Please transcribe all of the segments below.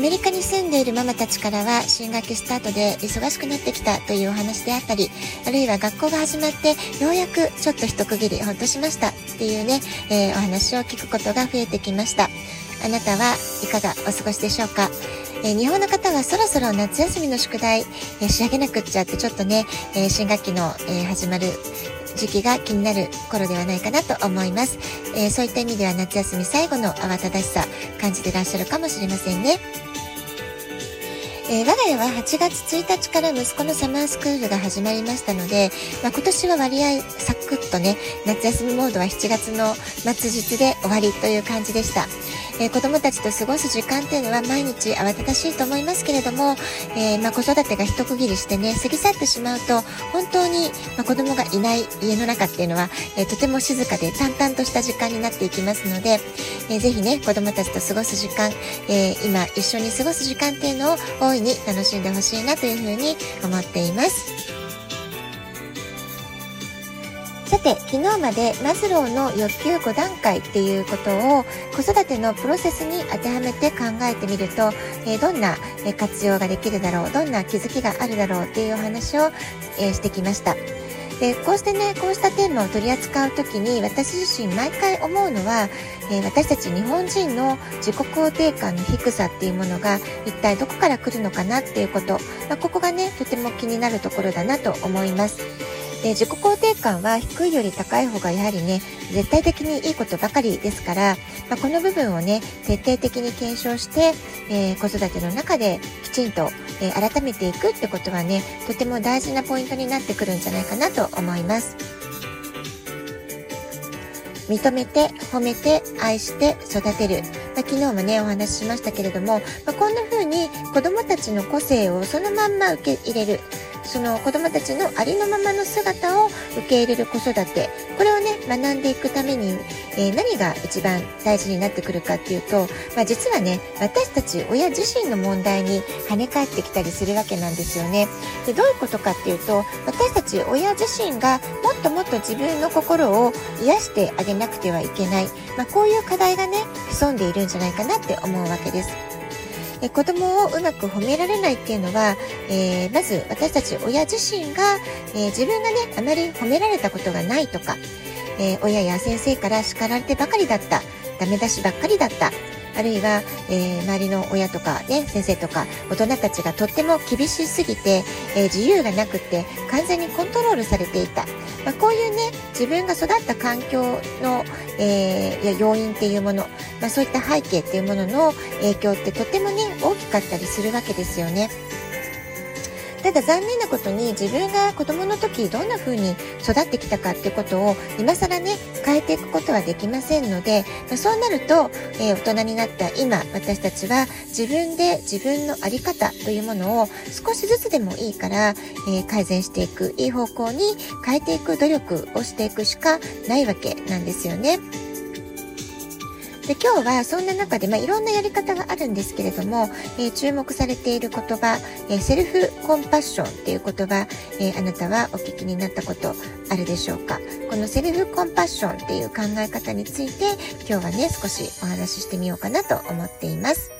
アメリカに住んでいるママたちからは新学期スタートで忙しくなってきたというお話であったり、あるいは学校が始まってようやくちょっと一区切りほっとしましたっていうね、えー、お話を聞くことが増えてきました。あなたはいかがお過ごしでしょうか？え、日本の方はそろそろ夏休みの宿題、え、仕上げなくっちゃってちょっとね、え、新学期の、え始まる時期が気になる頃ではないかなと思います、えそういった意味では夏休み最後の慌ただしさ感じてらっしゃるかもしれませんね。えー、我が家は8月1日から息子のサマースクールが始まりましたので、まあ、今年は割合サクッとね、夏休みモードは7月の末日で終わりという感じでした。えー、子供たちと過ごす時間っていうのは毎日慌ただしいと思いますけれども、えー、まあ、子育てが一区切りしてね、過ぎ去ってしまうと、本当に、まあ、子供がいない家の中っていうのは、えとても静かで淡々とした時間になっていきますので、えー、ぜひね、子供たちと過ごす時間、え今一緒に過ごす時間っていうのを大いに楽しんでほしいなというふうに思っています。て、昨日までマズローの欲求5段階っていうことを子育てのプロセスに当てはめて考えてみると、え、どんな活用ができるだろう、どんな気づきがあるだろうっていうお話を、え、してきました。でこうしてねこうしたテーマを取り扱う時に私自身毎回思うのは、えー、私たち日本人の自己肯定感の低さっていうものが一体どこから来るのかなっていうこと、まあ、ここがねとても気になるところだなと思います。で自己肯定感は低いより高い方がやはりね絶対的にいいことばかりですから、まあ、この部分をね徹底的に検証して、えー、子育ての中できちんと、えー、改めていくってことはねとても大事なポイントになってくるんじゃないかなと思います。認めて褒めて愛して育てる、まあ、昨日もねお話ししましたけれども、まあ、こんな風に子どもたちの個性をそのまんま受け入れるその子供たちのありのままの姿を受け入れる子育てこれをね学んでいくために、えー、何が一番大事になってくるかっていうと、まあ、実はね私たち親自身の問題に跳ね返ってきたりするわけなんですよね。でどういうことかっていうと私たち親自身がもっともっと自分の心を癒してあげなくてはいけない、まあ、こういう課題がね潜んでいるんじゃないかなって思うわけです。え子供をうまく褒められないっていうのは、えー、まず私たち親自身が、えー、自分がねあまり褒められたことがないとか、えー、親や先生から叱られてばかりだったダメ出しばっかりだったあるいは、えー、周りの親とか、ね、先生とか大人たちがとっても厳しすぎて、えー、自由がなくて完全にコントロールされていた、まあ、こういうね自分が育った環境の、えー、や要因っていうもの、まあ、そういった背景っていうものの影響ってとてもね大きかったりするわけですよね。ただ残念なことに自分が子供の時どんな風に育ってきたかってことを今更ね変えていくことはできませんので、まあ、そうなると、えー、大人になった今私たちは自分で自分の在り方というものを少しずつでもいいから、えー、改善していくいい方向に変えていく努力をしていくしかないわけなんですよね。で今日はそんな中で、まあ、いろんなやり方があるんですけれども、えー、注目されている言葉、えー、セルフコンパッションっていう言葉、えー、あなたはお聞きになったことあるでしょうか？このセルフコンパッションっていう考え方について今日はね少しお話ししてみようかなと思っています。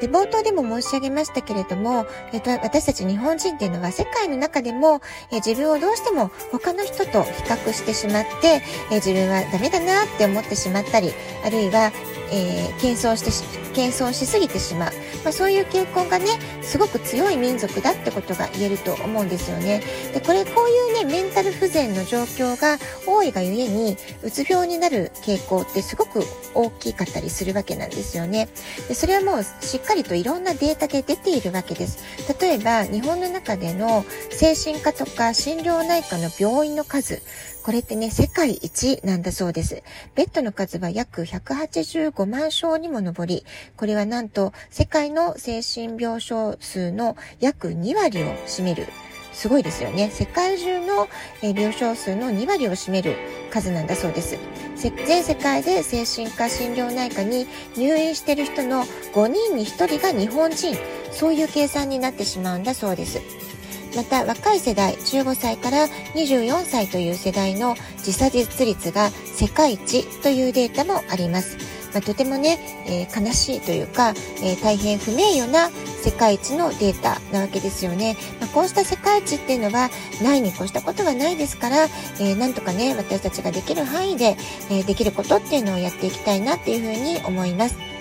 で、冒頭でも申し上げましたけれども、えっと、私たち日本人っていうのは世界の中でも、え自分をどうしても他の人と比較してしまって、え自分はダメだなって思ってしまったり、あるいは、えー、謙遜してし、謙遜しすぎてしまう。まあ、そういう傾向がね、すごく強い民族だってことが言えると思うんですよね。で、これ、こういうね、メンタル不全の状況が多いがゆえに、うつ病になる傾向ってすごく大きかったりするわけなんですよね。で、それはもうしっかりといろんなデータで出ているわけです。例えば、日本の中での精神科とか心療内科の病院の数、これってね、世界一なんだそうです。ベッドの数は約185万床にも上り、これはなんと世界の精神病床数の約2割を占める。すごいですよね。世界中の病床数の2割を占める数なんだそうです。全世界で精神科診療内科に入院している人の5人に1人が日本人。そういう計算になってしまうんだそうです。また若い世代15歳から24歳という世代の自殺率が世界一というデータもあります。まあ、とてもね、えー、悲しいというか、えー、大変不名誉な世界一のデータなわけですよね。まあ、こうした世界一っていうのはないに越したことはないですから、えー、なんとかね、私たちができる範囲で、えできることっていうのをやっていきたいなっていうふうに思います。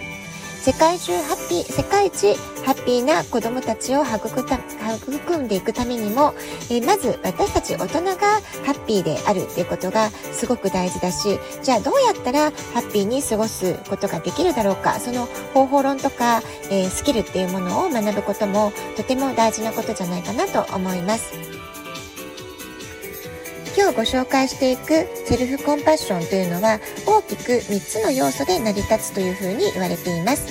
世界中ハッピー、世界一ハッピーな子供たちを育た育んでいくためにも、え、まず私たち大人がハッピーであるっていうことがすごく大事だし、じゃあどうやったらハッピーに過ごすことができるだろうか、その方法論とか、えー、スキルっていうものを学ぶこともとても大事なことじゃないかなと思います。今日ご紹介していくセルフコンパッションというのは大きく3つの要素で成り立つというふうに言われています。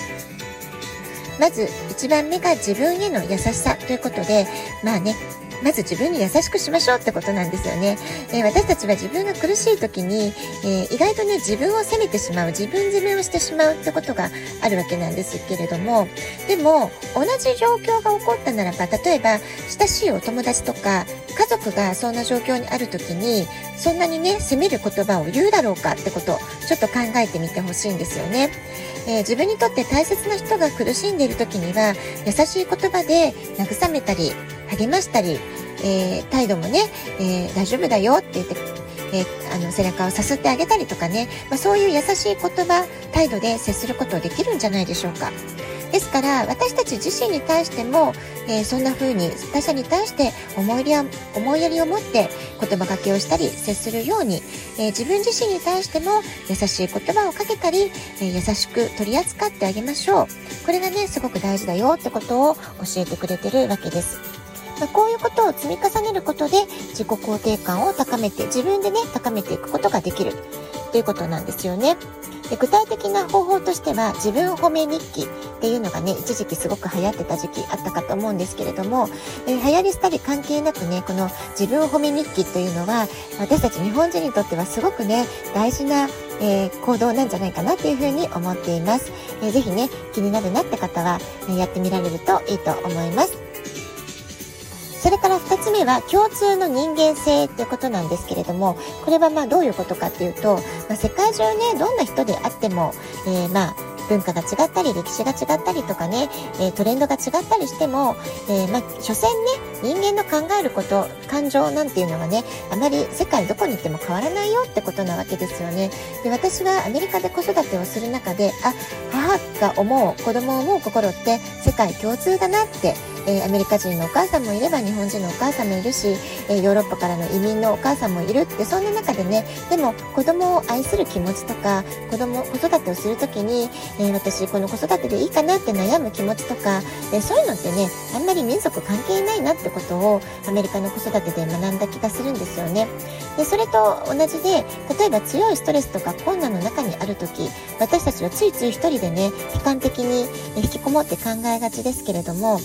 まず1番目が自分への優しさということで、まあね、まず自分に優しくしましょうってことなんですよね。えー、私たちは自分が苦しい時に、えー、意外とね、自分を責めてしまう、自分責めをしてしまうってことがあるわけなんですけれども、でも、同じ状況が起こったならば、例えば、親しいお友達とか、家族がそんな状況にある時に、そんなにね、責める言葉を言うだろうかってこと、ちょっと考えてみてほしいんですよね。えー、自分にとって大切な人が苦しんでいる時には、優しい言葉で慰めたり、励ましたり、えー、態度もね、えー、大丈夫だよって言って、えー、あの背中をさすってあげたりとかね、まあ、そういう優しい言葉、態度で接することできるんじゃないでしょうか。ですから私たち自身に対しても、えー、そんな風に他者に対して思いやり思いやりを持って言葉かけをしたり接するように、えー、自分自身に対しても優しい言葉をかけたり、えー、優しく取り扱ってあげましょうこれがねすごく大事だよってことを教えてくれてるわけです。まあ、こういうことを積み重ねることで自己肯定感を高めて自分でね高めていくことができるということなんですよね。で具体的な方法としては自分褒め日記っていうのがね一時期すごく流行ってた時期あったかと思うんですけれども、えー、流行りしたり関係なくねこの自分褒め日記というのは私たち日本人にとってはすごくね大事なえー、行動なんじゃないかなっていうふうに思っています。えー、ぜひね、気になるなって方は、えやってみられるといいと思います。それから2つ目は共通の人間性っていうことなんですけれども、これはまあどういうことかっていうと、まあ、世界中ね、どんな人であっても、えー、まあ文化が違ったり歴史が違ったりとかね、えー、トレンドが違ったりしても、えー、まあ、所詮ね人間の考えること感情なんていうのはねあまり世界どこに行っても変わらないよってことなわけですよね。で私がアメリカで子育てをする中であ母が思う子供を思う心って世界共通だなってえー、アメリカ人のお母さんもいれば日本人のお母さんもいるし、えー、ヨーロッパからの移民のお母さんもいるってそんな中でねでも子供を愛する気持ちとか子供子育てをする時に、えー、私この子育てでいいかなって悩む気持ちとか、えそういうのってねあんまり民族関係ないなってことをアメリカの子育てで学んだ気がするんですよね。でそれと同じで例えば強いストレスとか困難の中にある時私たちはついつい一人でね悲観的に引きこもって考えがちですけれども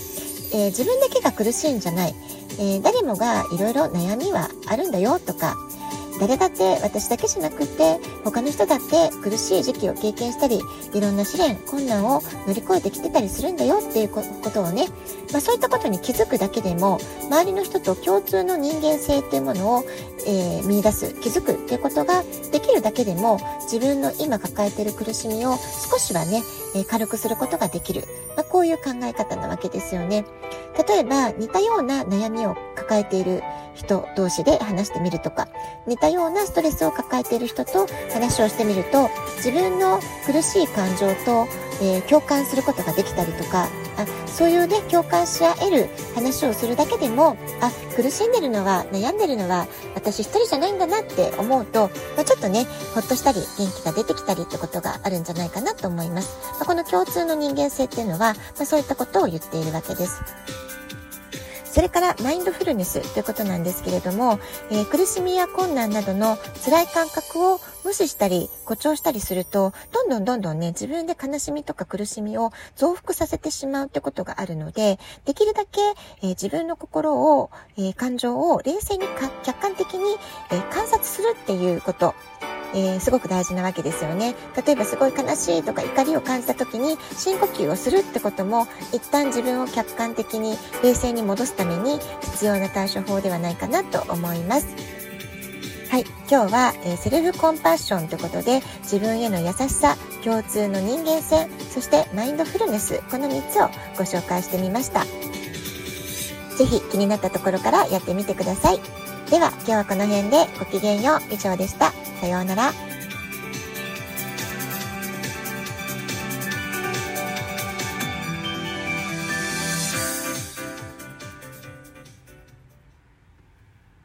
えー、自分だけが苦しいんじゃない、えー、誰もがいろいろ悩みはあるんだよとか誰だって私だけじゃなくて他の人だって苦しい時期を経験したりいろんな試練困難を乗り越えてきてたりするんだよっていうことをね、まあ、そういったことに気づくだけでも周りの人と共通の人間性っていうものを、えー、見出す気づくっていうことができるだけでも自分の今抱えてる苦しみを少しはね、えー、軽くすることができる、まあ、こういう考え方なわけですよね。例えば似たような悩みを抱えている人同士で話してみるとか似たようなストレスを抱えている人と話をしてみると自分の苦しい感情と、えー、共感することができたりとかあそういうね共感し合える話をするだけでもあ苦しんでるのは悩んでるのは私一人じゃないんだなって思うと、まあ、ちょっとねほっとしたり元気が出てきたりってことがあるんじゃないかなと思います、まあ、この共通の人間性っていうのは、まあ、そういったことを言っているわけです。それからマインドフルネスということなんですけれども、えー、苦しみや困難などの辛い感覚を無視したり誇張したりすると、どんどんどんどんね、自分で悲しみとか苦しみを増幅させてしまうってことがあるので、できるだけ、えー、自分の心を、えー、感情を冷静に客観的に、え観察するっていうこと、えー、すごく大事なわけですよね。例えばすごい悲しいとか怒りを感じた時に深呼吸をするってことも一旦自分を客観的に冷静に戻すために必要な対処法ではないかなと思います。はい。今日は、えー、セルフコンパッションということで、自分への優しさ、共通の人間性、そしてマインドフルネス、この3つをご紹介してみました。ぜひ気になったところからやってみてください。では今日はこの辺でごきげんよう以上でした。さようなら。